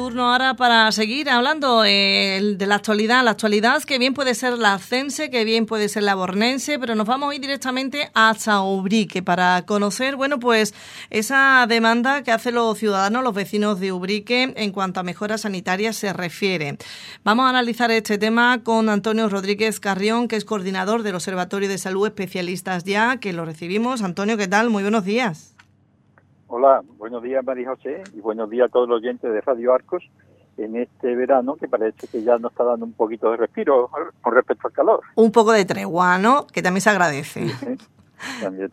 turno ahora para seguir hablando eh, de la actualidad. La actualidad que bien puede ser la ascense, que bien puede ser la bornense, pero nos vamos a ir directamente hasta Ubrique para conocer, bueno, pues esa demanda que hacen los ciudadanos, los vecinos de Ubrique en cuanto a mejoras sanitarias se refiere. Vamos a analizar este tema con Antonio Rodríguez Carrión, que es coordinador del Observatorio de Salud Especialistas Ya, que lo recibimos. Antonio, ¿qué tal? Muy buenos días. Hola, buenos días María José y buenos días a todos los oyentes de Radio Arcos en este verano que parece que ya nos está dando un poquito de respiro con respecto al calor. Un poco de tregua, ¿no? Que también se agradece.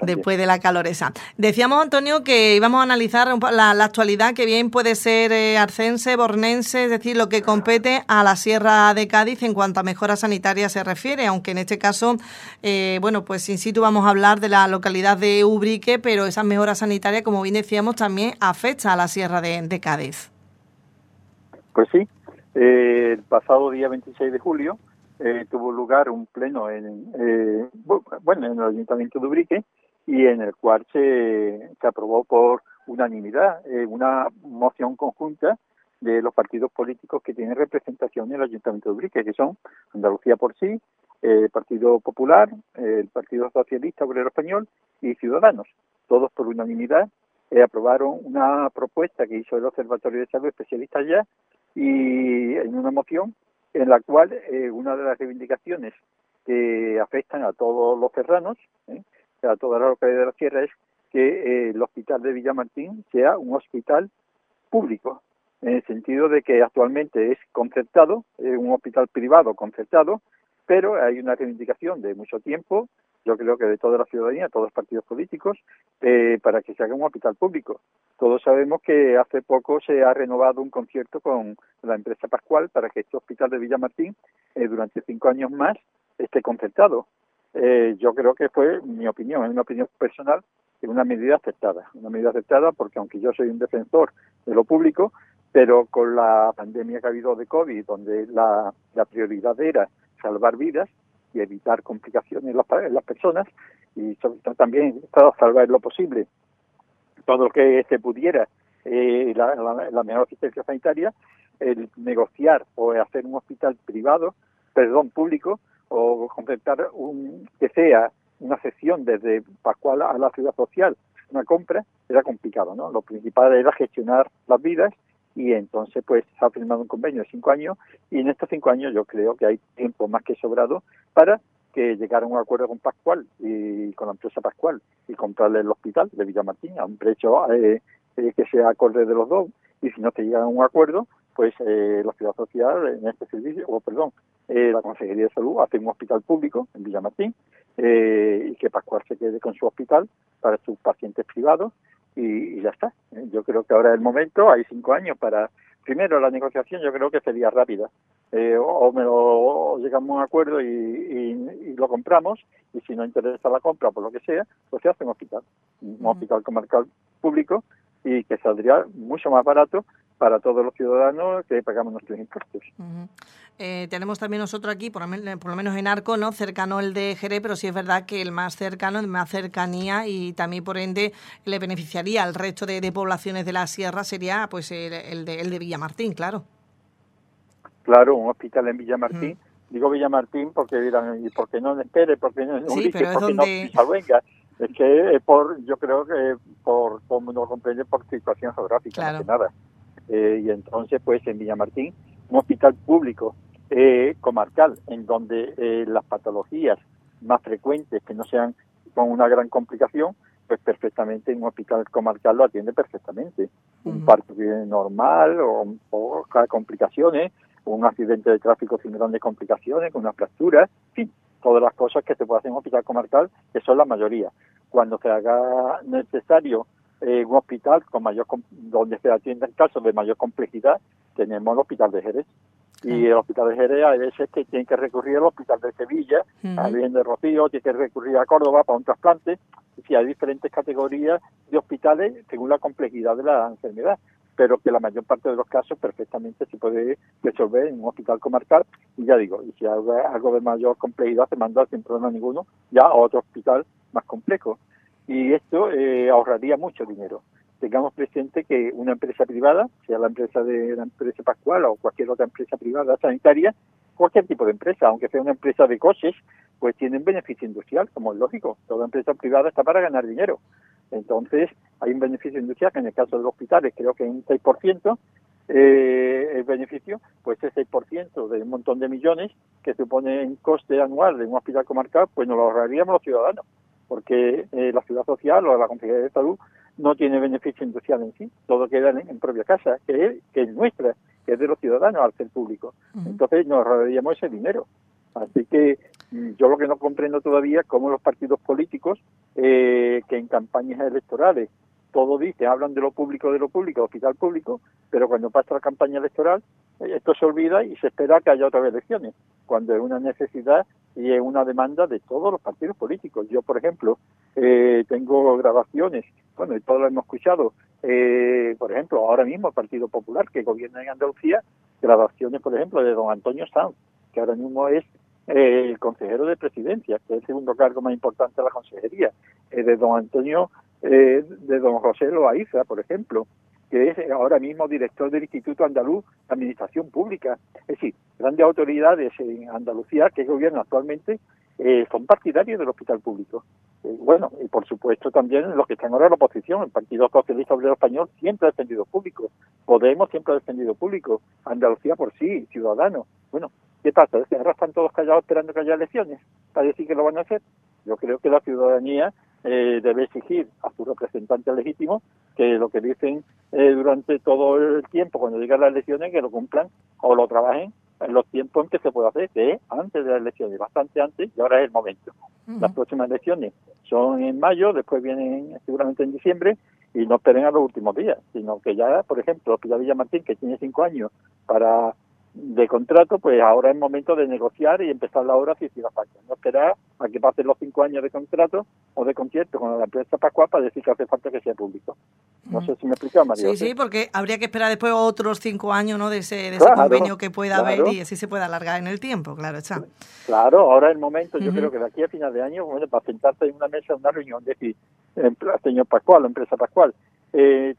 Después de la caloresa. Decíamos, Antonio, que íbamos a analizar la, actualidad que bien puede ser eh, arcense, bornense, es decir, lo que compete a la Sierra de Cádiz en cuanto a mejoras sanitarias se refiere, aunque en este caso, eh, bueno, pues in situ vamos a hablar de la localidad de Ubrique, pero esas mejoras sanitarias, como bien decíamos, también afecta a la Sierra de, Cádiz. Pues sí, eh, el pasado día 26 de julio eh, tuvo lugar un pleno en, eh, bueno, en el Ayuntamiento de Ubrique y en el cual se, aprobó por unanimidad eh, una moción conjunta de los partidos políticos que tienen representación en el Ayuntamiento de Ubrique, que son Andalucía por sí, el Partido Popular, el Partido Socialista Obrero Español y Ciudadanos. Todos por unanimidad aprobaron una propuesta que hizo el Observatorio de Salud Especialista ya y en una moción en la cual eh, una de las reivindicaciones que afectan a todos los serranos, ¿eh? a toda la localidad de la sierra, es que eh, el hospital de Villamartín sea un hospital público, en el sentido de que actualmente es concertado, es un hospital privado concertado, pero hay una reivindicación de mucho tiempo yo creo que de toda la ciudadanía, todos los partidos políticos, eh, para que se haga un hospital público. Todos sabemos que hace poco se ha renovado un concierto con la empresa Pascual para que este hospital de Villamartín eh, durante cinco años más esté concertado. Eh, yo creo que fue, mi opinión, es una opinión personal, es una medida aceptada. Una medida aceptada porque aunque yo soy un defensor de lo público, pero con la pandemia que ha habido de COVID, donde la prioridad era salvar vidas, y evitar complicaciones en las, personas y sobre todo también salvar lo posible. Todo lo que se pudiera eh, la, la, mejor asistencia sanitaria el negociar o hacer un hospital privado perdón público o completar un que sea una sesión desde Pascual a la ciudad social una compra era complicado no lo principal era gestionar las vidas y entonces pues se ha firmado un convenio de cinco años y en estos cinco años yo creo que hay tiempo más que sobrado para que llegara a un acuerdo con Pascual y con la empresa Pascual y comprarle el hospital de Villamartín a un precio eh, eh, que sea acorde de los dos y si no se llega a un acuerdo pues eh, la ciudad social en este servicio, o perdón, la Consejería de Salud hace un hospital público en Villamartín y que Pascual se quede con su hospital para sus pacientes privados y, ya está. Yo creo que ahora es el momento, hay cinco años para, primero la negociación yo creo que sería rápida, eh, o, me lo, llegamos a un acuerdo y, lo compramos, y si no interesa la compra por lo que sea, pues se hace un hospital, un hospital comarcal público y que saldría mucho más barato para todos los ciudadanos que pagamos nuestros impuestos. Eh, tenemos también nosotros aquí, por, lo menos en Arco, ¿no? cercano el de Jerez, pero sí es verdad que el más cercano, el más cercanía y también por ende le beneficiaría al resto de, poblaciones de la sierra sería pues el, de, el de Villamartín, claro. Claro, un hospital en Villamartín. Digo Villamartín porque dirán, ¿y por qué no espere? porque no sí, pero es donde... Es que por, yo creo que por, como lo comprende, por situación geográfica, más que nada. Eh, y entonces, pues en Villamartín, un hospital público eh, comarcal, en donde eh, las patologías más frecuentes, que no sean con una gran complicación, pues perfectamente en un hospital comarcal lo atiende perfectamente. Un parto normal o, o complicaciones, un accidente de tráfico sin grandes complicaciones, con una fractura, en fin, todas las cosas que se puede hacer en un hospital comarcal, que son la mayoría. Cuando se haga necesario eh, un hospital con mayor donde se atienden casos de mayor complejidad, tenemos el hospital de Jerez. Y el hospital de Jerez a veces que tiene que recurrir al hospital de Sevilla, alguien de Rocío, tiene que recurrir a Córdoba para un trasplante. Y hay diferentes categorías de hospitales según la complejidad de la enfermedad pero que la mayor parte de los casos perfectamente se puede resolver en un hospital comarcal y ya digo, y si hay algo de mayor complejidad se manda sin problema ninguno ya a otro hospital más complejo y esto eh, ahorraría mucho dinero tengamos presente que una empresa privada, sea la empresa de la empresa Pascual o cualquier otra empresa privada sanitaria, cualquier tipo de empresa, aunque sea una empresa de coches, pues tienen beneficio industrial, como es lógico. Toda empresa privada está para ganar dinero. Entonces, hay un beneficio industrial que en el caso de los hospitales creo que es un 6%, eh, el beneficio, pues ese 6% de un montón de millones que supone en coste anual de un hospital comarcal, pues nos lo ahorraríamos los ciudadanos, porque eh, la ciudad social o la Consejería de Salud no tiene beneficio industrial en sí, todo queda en, propia casa, que es, que es nuestra, que es de los ciudadanos al ser público. Entonces nos ahorraríamos ese dinero. Así que mm, yo lo que no comprendo todavía es cómo los partidos políticos eh, que en campañas electorales todo dice, hablan de lo público, de lo público, hospital público, pero cuando pasa la campaña electoral, eh, esto se olvida y se espera que haya otras elecciones, cuando es una necesidad y es una demanda de todos los partidos políticos. Yo, por ejemplo, eh, tengo grabaciones, bueno, y todos lo hemos escuchado, eh, por ejemplo, ahora mismo el Partido Popular, que gobierna en Andalucía, grabaciones, por ejemplo, de don Antonio Sanz, que ahora mismo es el consejero de presidencia, que es el segundo cargo más importante de la consejería, de don Antonio eh, de don José Loaiza, por ejemplo, que es ahora mismo director del Instituto Andaluz de Administración Pública. Es decir, grandes autoridades en Andalucía que gobiernan actualmente eh, son partidarios del hospital público. Eh, bueno, y por supuesto también los que están ahora en la oposición, el Partido Socialista Obrero Español siempre ha defendido público, Podemos siempre ha defendido público, Andalucía por sí, Ciudadanos. Bueno, ¿qué pasa? ahora están todos callados esperando que haya elecciones para decir que lo van a hacer. Yo creo que la ciudadanía eh, debe exigir a su representante legítimo que lo que dicen eh, durante todo el tiempo, cuando llegan las elecciones, que lo cumplan o lo trabajen en los tiempos en que se puede hacer, que es antes de las elecciones, bastante antes, y ahora es el momento. Las próximas elecciones son en mayo, después vienen seguramente en diciembre, y no esperen a los últimos días, sino que ya, por ejemplo, Pilar Villamartín, que tiene cinco años para de contrato, pues ahora es momento de negociar y empezar la obra si hiciera falta. No esperar a que pasen los cinco años de contrato o de concierto con la empresa Pascual para decir que hace falta que sea público. No sé si me explica, María. Sí, sí, porque habría que esperar después otros cinco años ¿no? de ese, de ese convenio que pueda haber y así se puede alargar en el tiempo, claro está. Claro, ahora es el momento, yo creo que de aquí a final de año, bueno, para sentarse en una mesa, una reunión, decir, señor Pascual, la empresa Pascual, eh,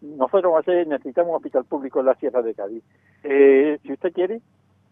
nosotros necesitamos un hospital público en la Sierra de Cádiz. Eh, si usted quiere,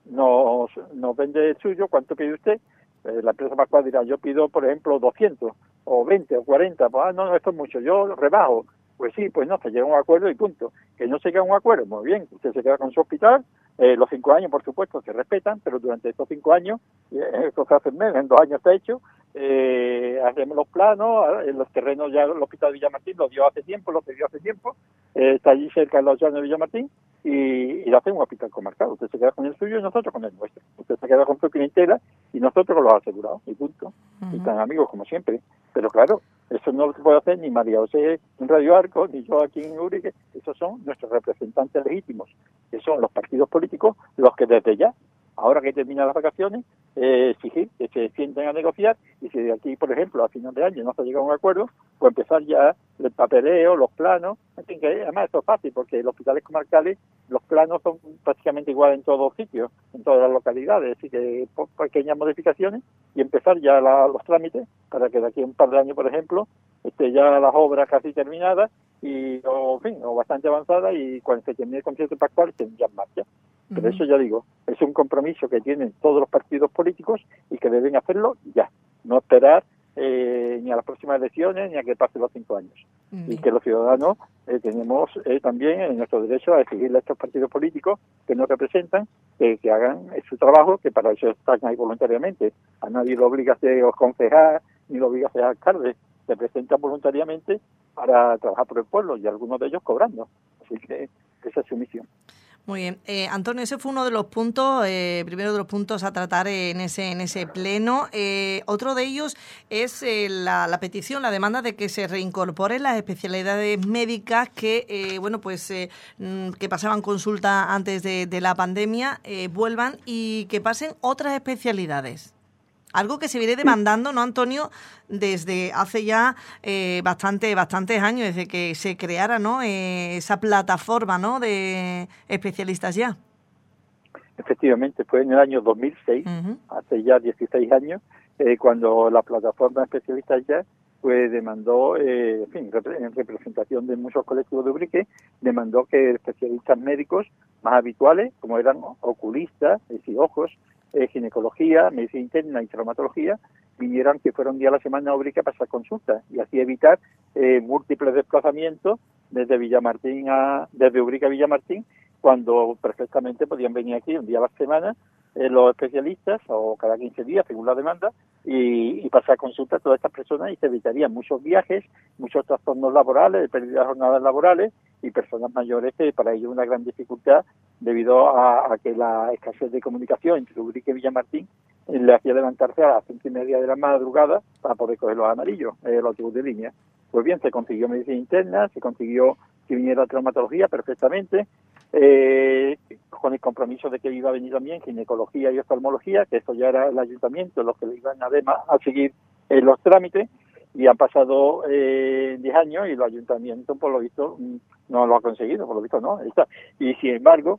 nos, nos vende el suyo, ¿cuánto pide usted? Eh, la empresa Pascual dirá, yo pido, por ejemplo, 200 o 20 o 40, pues, ah, no, no, esto es mucho, yo rebajo. Pues sí, pues no, se llega a un acuerdo y punto. Que no se a un acuerdo, muy bien, usted se queda con su hospital, eh, los cinco años, por supuesto, se respetan, pero durante estos cinco años, eh, se hace en menos, en dos años está hecho, eh, hacemos los planos, en los terrenos ya el Hospital de Villamartín lo dio hace tiempo, lo dio hace tiempo, eh, está allí cerca de los llanos de Villamartín y, y lo hacemos un hospital comarcal. Usted se queda con el suyo y nosotros con el nuestro. Usted se queda con su clientela y nosotros con los asegurados, y punto. Y están amigos como siempre. Pero claro, eso no lo puede hacer ni María José en Radio Arco, ni yo aquí en Urique. Esos son nuestros representantes legítimos, que son los partidos políticos, los que desde ya ahora que terminan las vacaciones, eh, exigir que se sienten a negociar y si de aquí, por ejemplo, a final de año no se llega a un acuerdo, pues empezar ya el papeleo, los planos, en fin, que además esto es fácil porque los hospitales comarcales, los planos son prácticamente iguales en todos los sitios, en todas las localidades, así que pequeñas modificaciones y empezar ya los trámites para que de aquí a un par de años, por ejemplo, esté ya las obras casi terminadas y, o, en fin, o bastante avanzadas y cuando se termine el concierto pactual estén ya en marcha. Pero eso ya digo, es un compromiso que tienen todos los partidos políticos y que deben hacerlo ya, no esperar eh, ni a las próximas elecciones ni a que pasen los cinco años. Y que los ciudadanos eh, tenemos eh, también nuestro derecho a exigirle a estos partidos políticos que nos representan que hagan su trabajo, que para eso están ahí voluntariamente. A nadie lo obliga a ser concejal ni lo obliga a ser alcalde, se presentan voluntariamente para trabajar por el pueblo y algunos de ellos cobrando. Así que esa es su misión. Muy bien. Eh, Antonio, ese fue uno de los puntos, eh, primero de los puntos a tratar en ese, en ese pleno. Eh, otro de ellos es eh, la, la, petición, la demanda de que se reincorporen las especialidades médicas que, bueno, pues mm, que pasaban consulta antes de la pandemia, vuelvan y que pasen otras especialidades. Algo que se viene demandando, ¿no, Antonio? Desde hace ya eh, bastante, bastantes años, desde que se creara ¿no? Eh, esa plataforma ¿no? de especialistas ya. Efectivamente, fue en el año 2006, hace ya 16 años, eh, cuando la plataforma especialistas ya pues demandó, eh, en fin, en representación de muchos colectivos de Ubrique, demandó que especialistas médicos más habituales, como eran oculistas, es decir, ojos, eh, ginecología, medicina interna y traumatología, vinieran que fuera un día a la semana a Ubrique a pasar consultas y así evitar eh, múltiples desplazamientos desde Villamartín a, desde Ubrique a Villamartín, cuando perfectamente podían venir aquí un día a la semana eh, los especialistas o cada 15 días según la demanda y, pasar consulta a todas estas personas y se evitarían muchos viajes, muchos trastornos laborales, pérdida de jornadas laborales y personas mayores que para ellos una gran dificultad debido a, que la escasez de comunicación entre Ubrique y Villamartín eh, le hacía levantarse a las cinco y media de la madrugada para poder coger los amarillos, eh, los autobús de línea. Pues bien, se consiguió medicina interna, se consiguió que viniera traumatología perfectamente, con el compromiso de que iba a venir también ginecología y oftalmología, que eso ya era el ayuntamiento los que le iban además a seguir eh, los trámites, y han pasado eh, 10 años y el ayuntamiento, por lo visto, mm, no lo ha conseguido, por lo visto no. Está. Y sin embargo,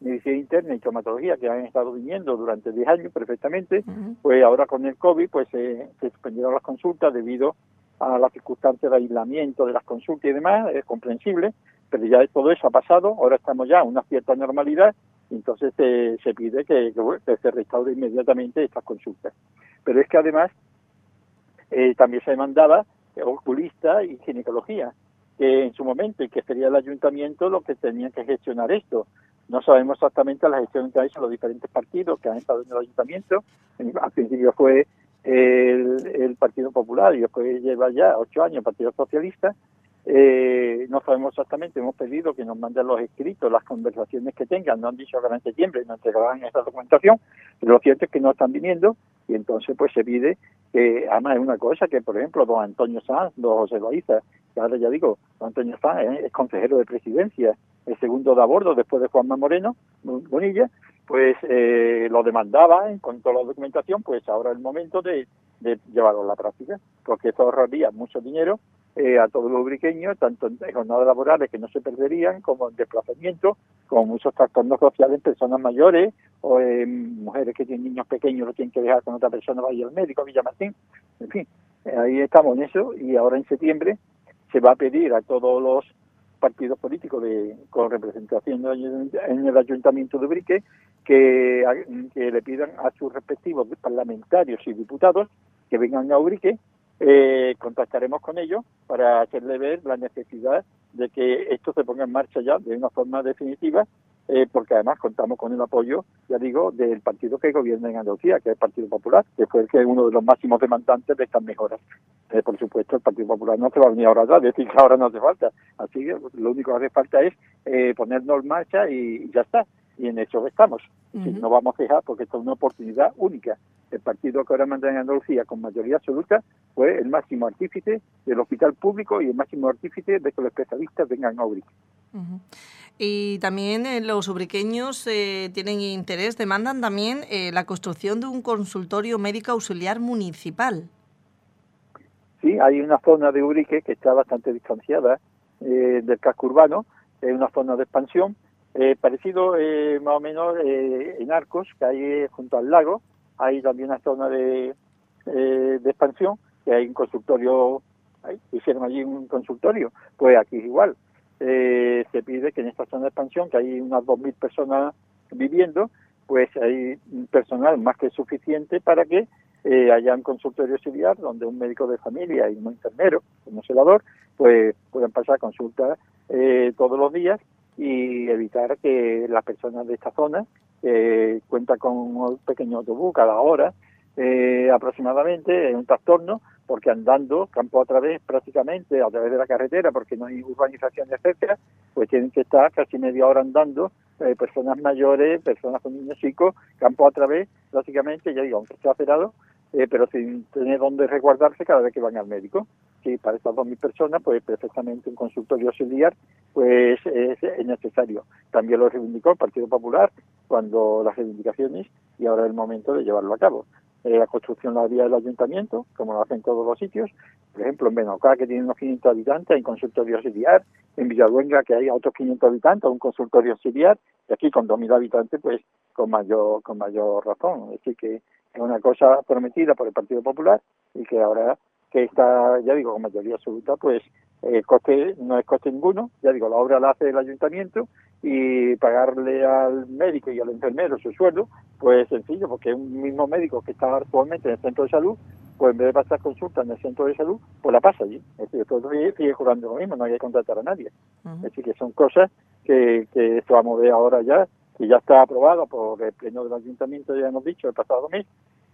medicina interna y traumatología, que han estado viniendo durante 10 años perfectamente, pues ahora con el COVID pues se suspendieron las consultas debido a las circunstancias de aislamiento de las consultas y demás, es comprensible, pero ya todo eso ha pasado, ahora estamos ya en una cierta normalidad, entonces se pide que, se restaure inmediatamente estas consultas. Pero es que además eh, también se demandaba oculista y ginecología, que en su momento, y que sería el ayuntamiento lo que tenía que gestionar esto. No sabemos exactamente la gestión que ha hecho los diferentes partidos que han estado en el ayuntamiento. Al principio fue el, el Partido Popular y después lleva ya ocho años el Partido Socialista eh, no sabemos exactamente, hemos pedido que nos manden los escritos, las conversaciones que tengan, no han dicho que en septiembre nos entregarán esa documentación, pero lo cierto es que no están viniendo y entonces pues se pide que, además es una cosa que, por ejemplo, don Antonio Sanz, don José Loaiza, que ahora ya digo, don Antonio Sanz es, consejero de presidencia, el segundo de a bordo después de Juanma Moreno, Bonilla, pues eh, lo demandaba con toda la documentación, pues ahora es el momento de, de llevarlo a la práctica, porque eso ahorraría mucho dinero eh, a todos los ubriqueños, tanto en jornadas laborales que no se perderían, como en desplazamiento, como muchos trastornos sociales en personas mayores o en mujeres que tienen niños pequeños, lo tienen que dejar con otra persona, vaya al médico, Villa Martín, en fin, ahí estamos en eso y ahora en septiembre se va a pedir a todos los partidos políticos de, con representación en el Ayuntamiento de Ubrique que, que le pidan a sus respectivos parlamentarios y diputados que vengan a Ubrique eh, contactaremos con ellos para hacerle ver la necesidad de que esto se ponga en marcha ya de una forma definitiva, eh, porque además contamos con el apoyo, ya digo, del partido que gobierna en Andalucía, que es el Partido Popular, que fue el que es uno de los máximos demandantes de estas mejoras. Eh, por supuesto, el Partido Popular no se va a venir ahora atrás, decir que ahora no hace falta. Así que lo único que hace falta es eh, ponernos en marcha y ya está y en eso estamos. No vamos a dejar porque esto es una oportunidad única. El partido que ahora manda en Andalucía con mayoría absoluta fue el máximo artífice del hospital público y el máximo artífice de que los especialistas vengan a Ubrique. Y también eh, los ubriqueños eh, tienen interés, demandan también eh, la construcción de un consultorio médico auxiliar municipal. Sí, hay una zona de Ubrique que está bastante distanciada del casco urbano, es una zona de expansión, eh, parecido eh, más o menos eh, en Arcos, que hay junto al lago, hay también una zona de, de expansión, que hay un consultorio, hicieron allí un consultorio, pues aquí es igual. se pide que en esta zona de expansión, que hay unas 2.000 personas viviendo, pues hay personal más que suficiente para que haya un consultorio auxiliar donde un médico de familia y un enfermero, un celador, pues puedan pasar consultas todos los días y evitar que las personas de esta zona eh, cuentan con un pequeño autobús cada hora eh, aproximadamente, en un trastorno, porque andando campo a través prácticamente, a través de la carretera, porque no hay urbanización, etcétera, pues tienen que estar casi media hora andando, eh, personas mayores, personas con niños chicos, campo a través, prácticamente, ya digo, aunque esté acerado, eh, pero sin tener dónde resguardarse cada vez que van al médico. Para estas 2.000 personas, pues perfectamente un consultorio auxiliar pues es, necesario. También lo reivindicó el Partido Popular cuando las reivindicaciones y ahora es el momento de llevarlo a cabo. Eh, la construcción la haría el ayuntamiento, como lo hacen todos los sitios. Por ejemplo, en Benocá, que tiene unos 500 habitantes, hay un consultorio auxiliar. En Villaluenga, que hay otros 500 habitantes, un consultorio auxiliar. Y aquí, con 2.000 habitantes, pues con mayor, con mayor razón. Es decir, que es una cosa prometida por el Partido Popular y que ahora que está, ya digo, con mayoría absoluta, pues el coste no es coste ninguno, ya digo, la obra la hace el ayuntamiento y pagarle al médico y al enfermero su sueldo, pues sencillo, porque un mismo médico que está actualmente en el centro de salud, pues en vez de pasar consulta en el centro de salud, pues la pasa allí. Es decir, todo sigue jugando lo mismo, no hay que contratar a nadie. Es decir, que son cosas que, que esto vamos a ver ahora ya, que ya está aprobado por el pleno del ayuntamiento, ya hemos dicho, el pasado mes,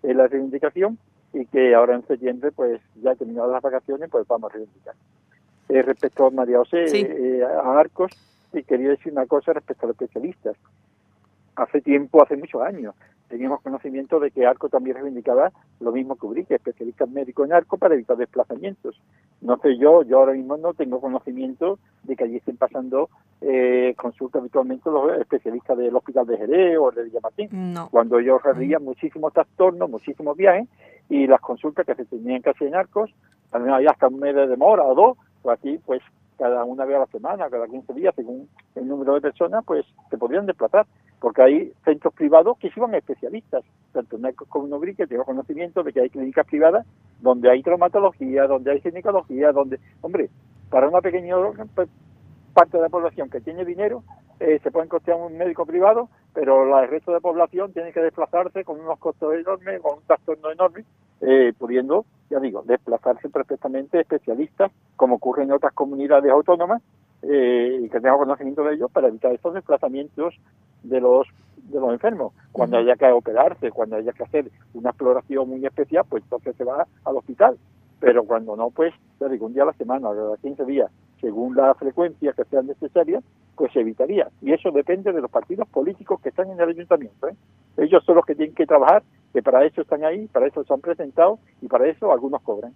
en la reivindicación, y que ahora en septiembre, pues ya terminadas las vacaciones, pues vamos a reivindicar. Eh, respecto a María José, eh, a Arcos, y quería decir una cosa respecto a los especialistas. Hace tiempo, hace muchos años, teníamos conocimiento de que Arco también reivindicaba lo mismo que Ubrique, especialistas médicos en Arco para evitar desplazamientos. No sé yo, yo ahora mismo no tengo conocimiento de que allí estén pasando eh, consultas habitualmente los especialistas del Hospital de Jerez o de Villamartín. No. Cuando ellos realizan muchísimos trastornos, muchísimos viajes y las consultas que se tenían que hacer en Arcos, también había hasta un mes de demora o dos, pues aquí pues cada una vez a la semana, cada 15 días, según el número de personas, pues se podrían desplazar, porque hay centros privados que van especialistas, tanto en en que tengo conocimiento de que hay clínicas privadas donde hay traumatología, donde hay ginecología, donde, hombre, para una pequeña pues, parte de la población que tiene dinero, eh, se puede costear un médico privado, pero el resto de la población tiene que desplazarse con unos costos enormes, con un trastorno enorme, eh, pudiendo, ya digo, desplazarse perfectamente especialistas, como ocurre en otras comunidades autónomas, eh, y que tenga conocimiento de ellos para evitar estos desplazamientos de los de los enfermos. Cuando haya que operarse, cuando haya que hacer una exploración muy especial, pues entonces se va al hospital. Pero cuando no, pues, ya digo, un día a la semana, cada 15 días, según la frecuencia que sean necesarias, pues se evitaría. Y eso depende de los partidos políticos que están en el ayuntamiento. ¿eh? Ellos son los que tienen que trabajar, que para eso están ahí, para eso se han presentado y para eso algunos cobran.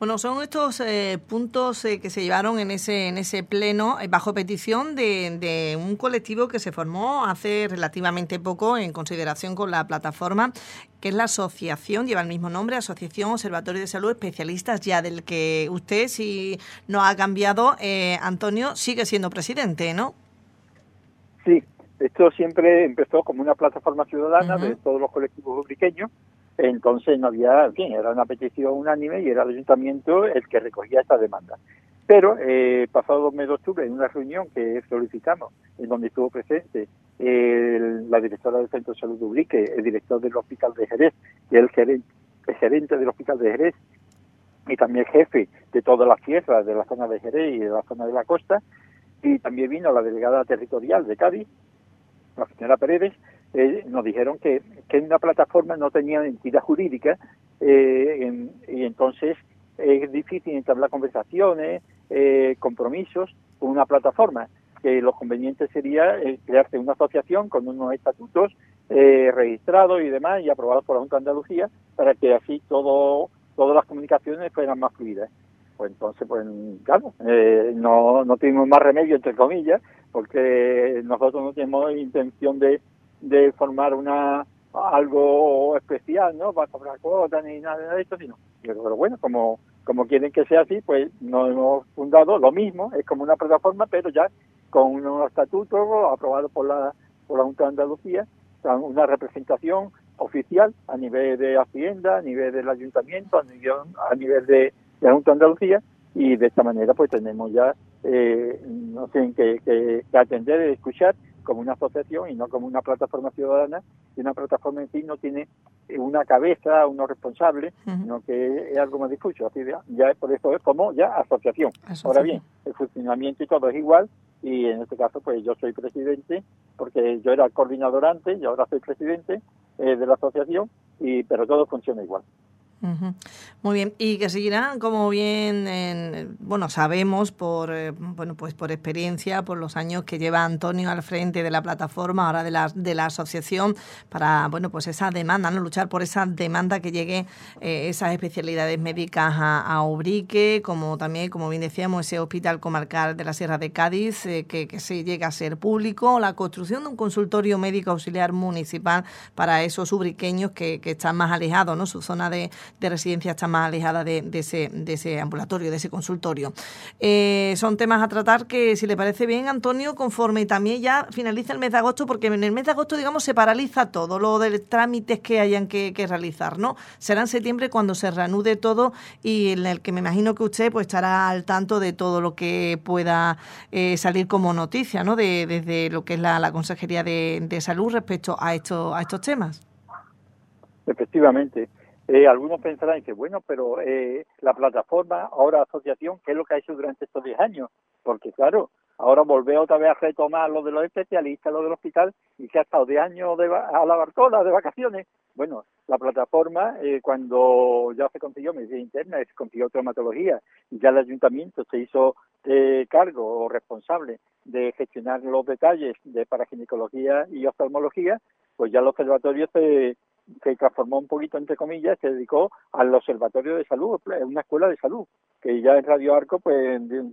Bueno, son estos eh, puntos eh, que se llevaron en ese en ese pleno eh, bajo petición de, de, un colectivo que se formó hace relativamente poco en consideración con la plataforma, que es la asociación, lleva el mismo nombre, Asociación Observatorio de Salud Especialistas, ya del que usted, si no ha cambiado, Antonio, sigue siendo presidente, ¿no? Sí, esto siempre empezó como una plataforma ciudadana de todos los colectivos ubriqueños entonces no había, en fin, era una petición unánime y era el ayuntamiento el que recogía esta demanda. Pero eh, pasado mes de octubre, en una reunión que solicitamos, en donde estuvo presente la directora del Centro de Salud Ubrique, el director del Hospital de Jerez, y el gerente, el gerente del Hospital de Jerez, y también el jefe de todas las tierras de la zona de Jerez y de la zona de la costa, y también vino la delegada territorial de Cádiz, la señora Pérez eh, nos dijeron que, que una plataforma no tenía entidad jurídica eh, y entonces es difícil entablar conversaciones, eh, compromisos con una plataforma, que lo conveniente sería crearse una asociación con unos estatutos registrados y demás y aprobados por la Junta de Andalucía para que así todo todas las comunicaciones fueran más fluidas. Pues entonces, pues claro, no, no tuvimos más remedio, entre comillas, porque nosotros no tenemos intención de, de formar una algo especial, ¿no? Para cobrar cuotas ni nada de esto, sino, pero bueno, como, como quieren que sea así, pues nos hemos fundado lo mismo, es como una plataforma, pero ya con unos estatutos aprobados por la, por la Junta de Andalucía, una representación oficial a nivel de Hacienda, a nivel del Ayuntamiento, a nivel, a nivel de, la Junta de Andalucía, y de esta manera pues tenemos ya, eh, no sé, que, que, que atender y escuchar como una asociación y no como una plataforma ciudadana, y una plataforma en sí no tiene una cabeza, uno responsable, sino que es algo más difuso. Así ya, ya por eso es como ya asociación. Ahora bien, el funcionamiento y todo es igual, y en este caso pues yo soy presidente, porque yo era coordinador antes y ahora soy presidente eh, de la asociación, y pero todo funciona igual. Muy bien, y que seguirá, como bien, bueno, sabemos por, eh, bueno, pues por experiencia, por los años que lleva Antonio al frente de la plataforma, ahora de la, de la asociación, para, bueno, pues esa demanda, ¿no? Luchar por esa demanda que llegue eh, esas especialidades médicas a, Ubrique, como también, como bien decíamos, ese hospital comarcal de la Sierra de Cádiz, eh, que, se llegue a ser público, la construcción de un consultorio médico auxiliar municipal para esos ubriqueños que, que están más alejados, ¿no? Su zona de de residencia está más alejada de, ese, de ese ambulatorio, de ese consultorio. Eh, son temas a tratar que, si le parece bien, Antonio, conforme también ya finaliza el mes de agosto, porque en el mes de agosto, digamos, se paraliza todo, lo de trámites que hayan que, realizar, ¿no? Será en septiembre cuando se reanude todo y en el que me imagino que usted pues estará al tanto de todo lo que pueda eh, salir como noticia, ¿no? De, desde lo que es la, Consejería de, de Salud respecto a, esto, a estos temas. Efectivamente. Eh, algunos pensarán que, bueno, pero eh, la plataforma, ahora asociación, ¿qué es lo que ha hecho durante estos 10 años? Porque, claro, ahora volver otra vez a retomar lo de los especialistas, lo del hospital, y que ha estado 10 años de, a la Bartola de vacaciones. Bueno, la plataforma, eh, cuando ya se consiguió medicina interna, se consiguió traumatología, y ya el ayuntamiento se hizo cargo o responsable de gestionar los detalles de paraginecología y oftalmología, pues ya el observatorio se, se transformó un poquito, entre comillas, se dedicó al observatorio de salud, una escuela de salud, que ya en Radio Arco, pues en,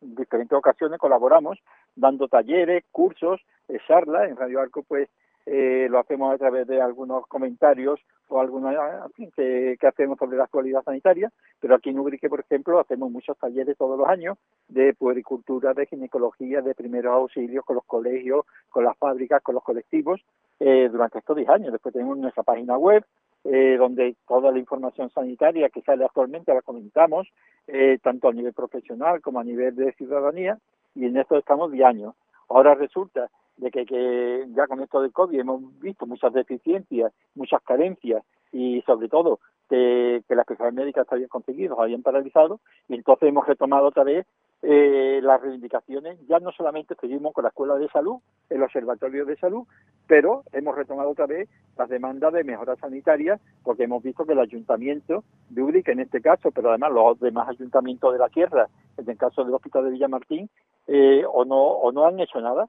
diferentes ocasiones colaboramos, dando talleres, cursos, eh, charlas. En Radio Arco, pues eh, lo hacemos a través de algunos comentarios o alguna que, que, hacemos sobre la actualidad sanitaria, pero aquí en Ubrique, por ejemplo, hacemos muchos talleres todos los años de puericultura, de ginecología, de primeros auxilios con los colegios, con las fábricas, con los colectivos, eh, durante estos 10 años. Después tenemos nuestra página web, eh, donde toda la información sanitaria que sale actualmente la comentamos, eh, tanto a nivel profesional como a nivel de ciudadanía, y en esto estamos 10 años. Ahora resulta de que, que ya con esto del COVID hemos visto muchas deficiencias, muchas carencias y sobre todo que, que las personas médicas se habían conseguido, se habían paralizado y entonces hemos retomado otra vez eh, las reivindicaciones. Ya no solamente seguimos con la Escuela de Salud, el Observatorio de Salud, pero hemos retomado otra vez las demandas de mejoras sanitarias porque hemos visto que el Ayuntamiento de Ubrique, en este caso, pero además los demás ayuntamientos de la tierra, en el caso del Hospital de Villamartín, eh, o, no, o no han hecho nada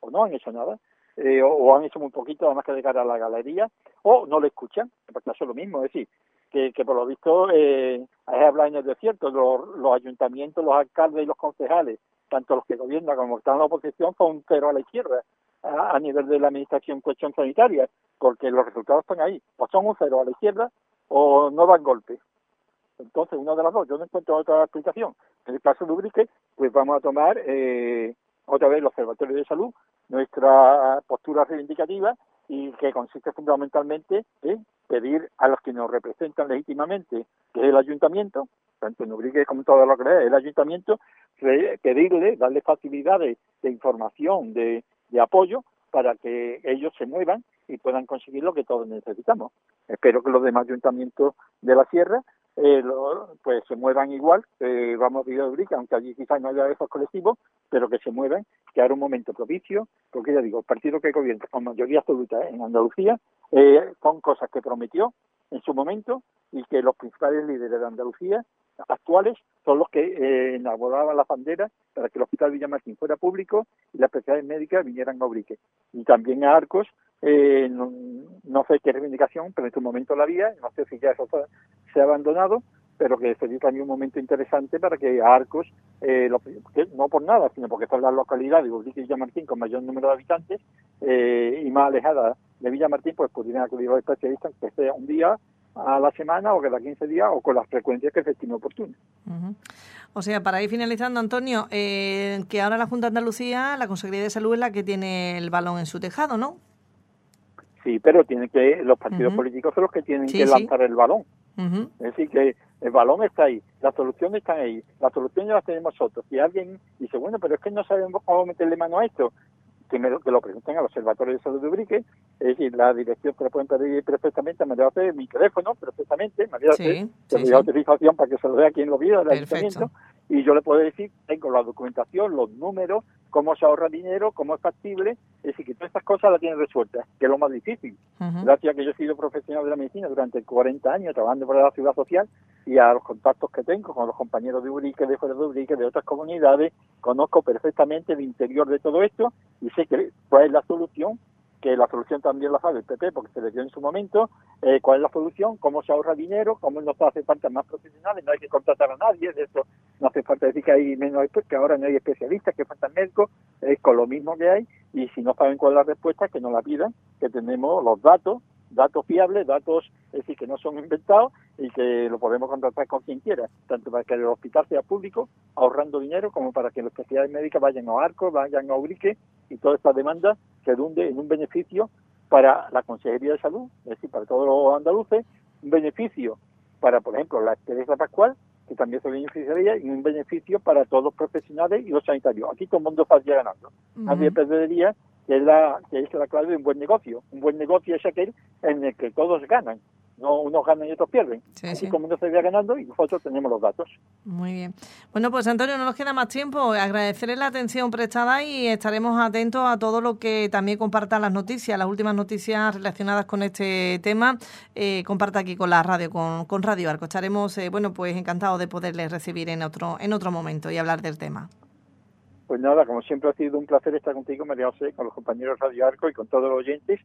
o no han hecho nada, eh, o, han hecho muy poquito, además que de cara a la galería, o no le escuchan, porque eso es lo mismo, es decir, que, por lo visto eh, hablar en el desierto, los, ayuntamientos, los alcaldes y los concejales, tanto los que gobiernan como están en la oposición, son cero a la izquierda a, nivel de la administración cuestión sanitaria, porque los resultados están ahí, o son un cero a la izquierda o no dan golpe. Entonces, una de las dos, yo no encuentro otra explicación. En el caso de Ubrique, pues vamos a tomar eh, otra vez el Observatorio de Salud, nuestra postura reivindicativa y que consiste fundamentalmente en pedir a los que nos representan legítimamente, que es el ayuntamiento, tanto en Ubrique como en todo lo que es el ayuntamiento, pedirle, darle facilidades de información, de apoyo, para que ellos se muevan y puedan conseguir lo que todos necesitamos. Espero que los demás ayuntamientos de la sierra eh, pues se muevan igual, eh, vamos a Brica, aunque allí quizás no haya esos colectivos, pero que se muevan, que ahora un momento propicio, porque ya digo, el partido que gobierna con mayoría absoluta en Andalucía, eh, son cosas que prometió en su momento y que los principales líderes de Andalucía actuales son los que eh, elaboraban la bandera para que el Hospital Villamartín fuera público y las especialidades médicas vinieran a Ubrique. Y también a Arcos, eh, no, sé qué reivindicación, pero en su momento la había, no sé si ya eso se ha abandonado, pero que sería también un momento interesante para que Arcos, eh, no por nada, sino porque son las localidades de Ubrique y Villamartín con mayor número de habitantes eh, y más alejadas de Villamartín, pues pudieran acudir a los especialistas que sea un día a la semana o cada 15 días o con las frecuencias que se estime oportunas. O sea, para ir finalizando, Antonio, eh, que ahora la Junta de Andalucía, la Consejería de Salud es la que tiene el balón en su tejado, ¿no? Sí, pero tiene que los partidos políticos son los que tienen que lanzar el balón. Es decir, que el balón está ahí, las soluciones están ahí, las soluciones las tenemos nosotros. Si alguien dice, bueno, pero es que no sabemos cómo meterle mano a esto, que, me, que lo presenten al Observatorio de Salud de Ubrique, es decir, la dirección que lo pueden pedir perfectamente, me debe hacer mi teléfono perfectamente, me debe hacer sí, autorización para que se lo vea quien lo vea del ayuntamiento, y yo le puedo decir, tengo la documentación, los números, cómo se ahorra dinero, cómo es factible, es decir, que todas estas cosas las tienen resueltas, que es lo más difícil. Gracias a que yo he sido profesional de la medicina durante 40 años trabajando para la ciudad social y a los contactos que tengo con los compañeros de Ubrique, de fuera de Ubrique, de otras comunidades, conozco perfectamente el interior de todo esto y sé que, cuál es la solución que la solución también la sabe el PP porque se le dio en su momento, eh, cuál es la solución, cómo se ahorra dinero, cómo no hace falta más profesionales, no hay que contratar a nadie, de eso no hace falta decir que hay menos que ahora no hay especialistas, que faltan médicos, es con lo mismo que hay, y si no saben cuál es la respuesta, que nos la pidan, que tenemos los datos datos fiables, datos, es decir, que no son inventados y que lo podemos contratar con quien quiera, tanto para que el hospital sea público, ahorrando dinero, como para que las especialidades médicas vayan a Arco, vayan a Ubrique y toda esta demanda se dunde en un beneficio para la Consejería de Salud, es decir, para todos los andaluces, un beneficio para, por ejemplo, la Teresa Pascual, que también se beneficiaría, y un beneficio para todos los profesionales y los sanitarios. Aquí todo el mundo estaría ganando. Nadie perdería que es la que es la clave de un buen negocio. Un buen negocio es aquel en el que todos ganan. No unos ganan y otros pierden. Así como uno se vaya ganando y nosotros tenemos los datos. Muy bien. Bueno, pues Antonio, no nos queda más tiempo. Agradecerle la atención prestada y estaremos atentos a todo lo que también comparta las noticias, las últimas noticias relacionadas con este tema. Eh, comparta aquí con la radio, con, con Radio Arco. Estaremos, eh, bueno, pues encantados de poderle recibir en otro, en otro momento y hablar del tema. Pues nada, como siempre ha sido un placer estar contigo, María José, con los compañeros Radio Arco y con todos los oyentes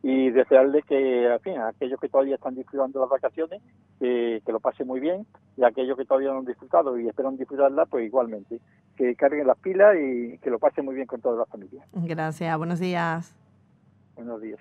y desearles que, en fin, a aquellos que todavía están disfrutando las vacaciones, que lo pasen muy bien y a aquellos que todavía no han disfrutado y esperan disfrutarlas, pues igualmente, que carguen las pilas y que lo pasen muy bien con toda la familia. Gracias, buenos días. Buenos días.